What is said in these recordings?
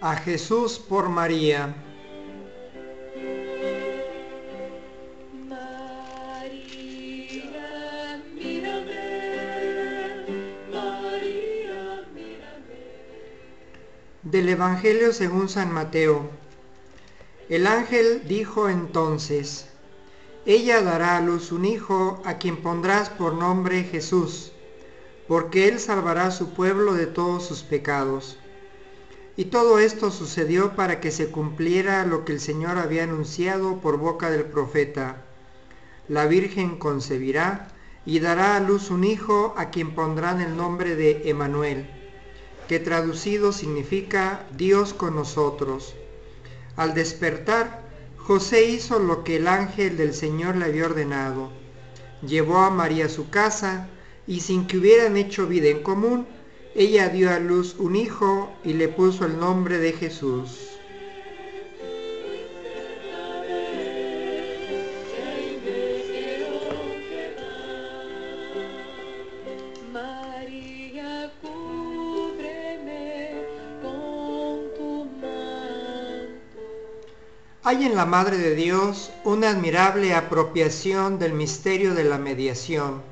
a Jesús por María. María, María. Del Evangelio según San Mateo. El ángel dijo entonces, Ella dará a luz un hijo a quien pondrás por nombre Jesús, porque él salvará a su pueblo de todos sus pecados. Y todo esto sucedió para que se cumpliera lo que el Señor había anunciado por boca del profeta. La Virgen concebirá y dará a luz un hijo a quien pondrán el nombre de Emanuel, que traducido significa Dios con nosotros. Al despertar, José hizo lo que el ángel del Señor le había ordenado. Llevó a María a su casa y sin que hubieran hecho vida en común, ella dio a luz un hijo y le puso el nombre de Jesús. Hay en la Madre de Dios una admirable apropiación del misterio de la mediación,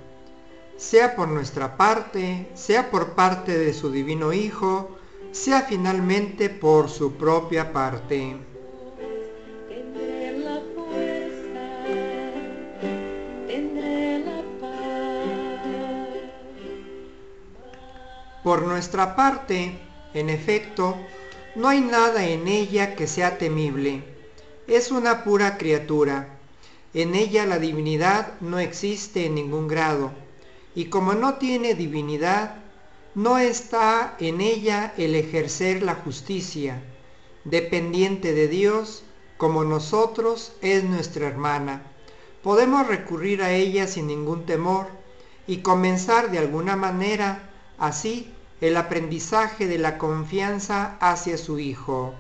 sea por nuestra parte, sea por parte de su Divino Hijo, sea finalmente por su propia parte. Por nuestra parte, en efecto, no hay nada en ella que sea temible. Es una pura criatura. En ella la divinidad no existe en ningún grado. Y como no tiene divinidad, no está en ella el ejercer la justicia. Dependiente de Dios, como nosotros, es nuestra hermana. Podemos recurrir a ella sin ningún temor y comenzar de alguna manera así el aprendizaje de la confianza hacia su Hijo.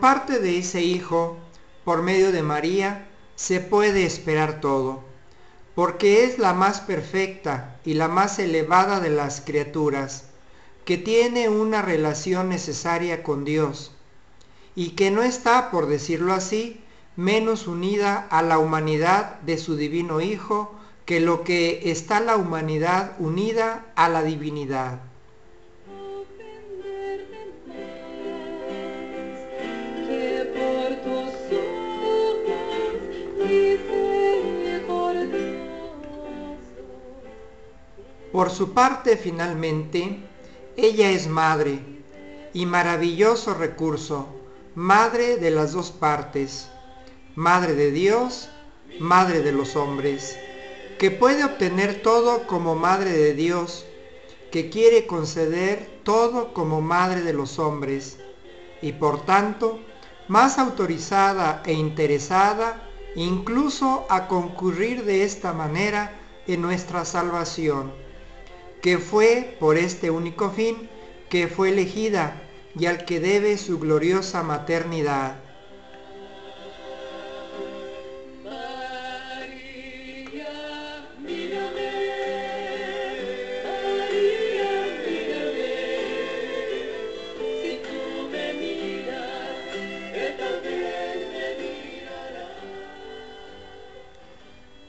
Parte de ese Hijo, por medio de María, se puede esperar todo, porque es la más perfecta y la más elevada de las criaturas, que tiene una relación necesaria con Dios, y que no está, por decirlo así, menos unida a la humanidad de su divino Hijo que lo que está la humanidad unida a la divinidad. Por su parte, finalmente, ella es madre y maravilloso recurso, madre de las dos partes, madre de Dios, madre de los hombres, que puede obtener todo como madre de Dios, que quiere conceder todo como madre de los hombres, y por tanto, más autorizada e interesada incluso a concurrir de esta manera en nuestra salvación que fue por este único fin que fue elegida y al que debe su gloriosa maternidad.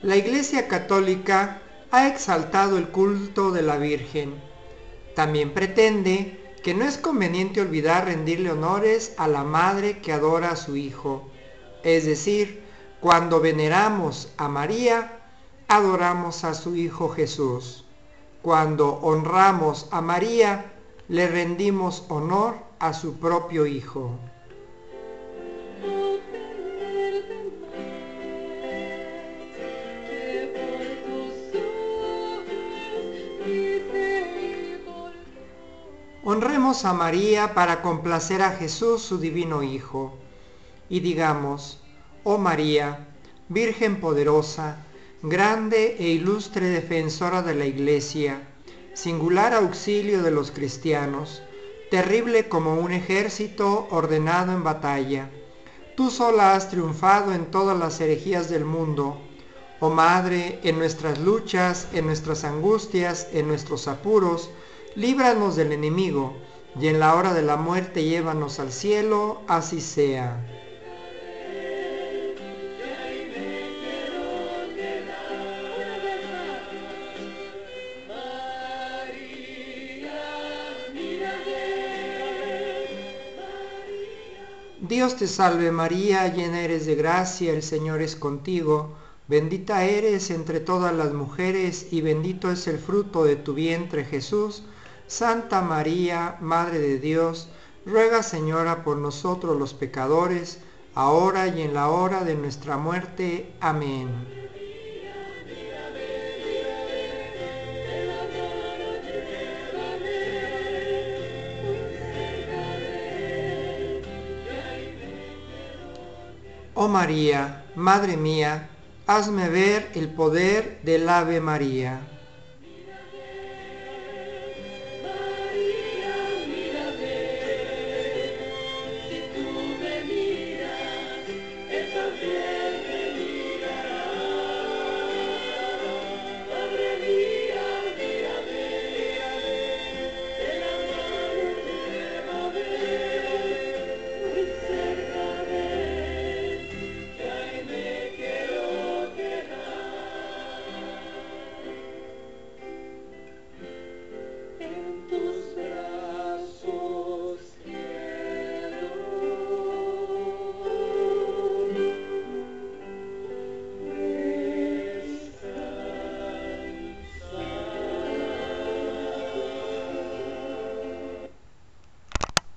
La Iglesia Católica ha exaltado el culto de la Virgen. También pretende que no es conveniente olvidar rendirle honores a la madre que adora a su Hijo. Es decir, cuando veneramos a María, adoramos a su Hijo Jesús. Cuando honramos a María, le rendimos honor a su propio Hijo. Honremos a María para complacer a Jesús, su divino Hijo, y digamos, oh María, Virgen poderosa, grande e ilustre defensora de la Iglesia, singular auxilio de los cristianos, terrible como un ejército ordenado en batalla, Tú sola has triunfado en todas las herejías del mundo. Oh Madre, en nuestras luchas, en nuestras angustias, en nuestros apuros, líbranos del enemigo, y en la hora de la muerte llévanos al cielo, así sea. Dios te salve María, llena eres de gracia, el Señor es contigo, bendita eres entre todas las mujeres y bendito es el fruto de tu vientre Jesús. Santa María, Madre de Dios, ruega Señora por nosotros los pecadores, ahora y en la hora de nuestra muerte. Amén. Oh María, Madre mía, hazme ver el poder del Ave María. Yeah.